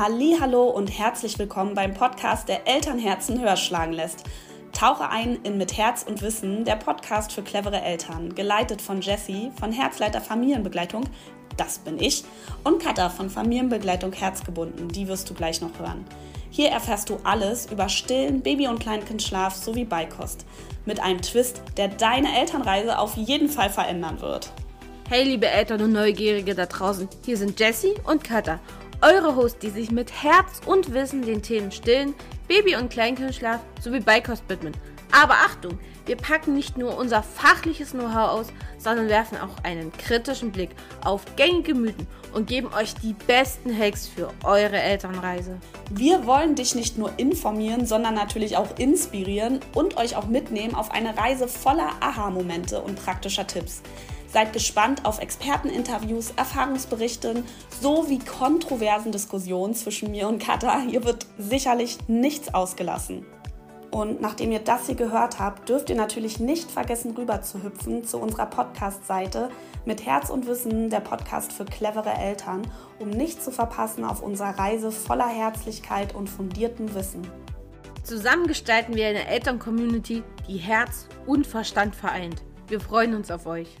ein Hallo und herzlich willkommen beim Podcast, der Elternherzen höher schlagen lässt. Tauche ein in Mit Herz und Wissen, der Podcast für clevere Eltern, geleitet von Jessie von Herzleiter Familienbegleitung, das bin ich, und Katha von Familienbegleitung Herzgebunden, die wirst du gleich noch hören. Hier erfährst du alles über Stillen, Baby- und Kleinkindschlaf sowie Beikost. Mit einem Twist, der deine Elternreise auf jeden Fall verändern wird. Hey liebe Eltern und Neugierige da draußen, hier sind Jessie und Katha eure Hosts, die sich mit Herz und Wissen den Themen Stillen, Baby- und Kleinkindschlaf sowie Beikost widmen. Aber Achtung, wir packen nicht nur unser fachliches Know-how aus, sondern werfen auch einen kritischen Blick auf gängige Mythen und geben euch die besten Hacks für eure Elternreise. Wir wollen dich nicht nur informieren, sondern natürlich auch inspirieren und euch auch mitnehmen auf eine Reise voller Aha-Momente und praktischer Tipps. Seid gespannt auf Experteninterviews, Erfahrungsberichten sowie kontroversen Diskussionen zwischen mir und Katha. Hier wird sicherlich nichts ausgelassen. Und nachdem ihr das hier gehört habt, dürft ihr natürlich nicht vergessen, rüber zu hüpfen zu unserer Podcast-Seite mit Herz und Wissen, der Podcast für clevere Eltern, um nichts zu verpassen auf unserer Reise voller Herzlichkeit und fundiertem Wissen. Zusammen gestalten wir eine Eltern-Community, die Herz und Verstand vereint. Wir freuen uns auf euch.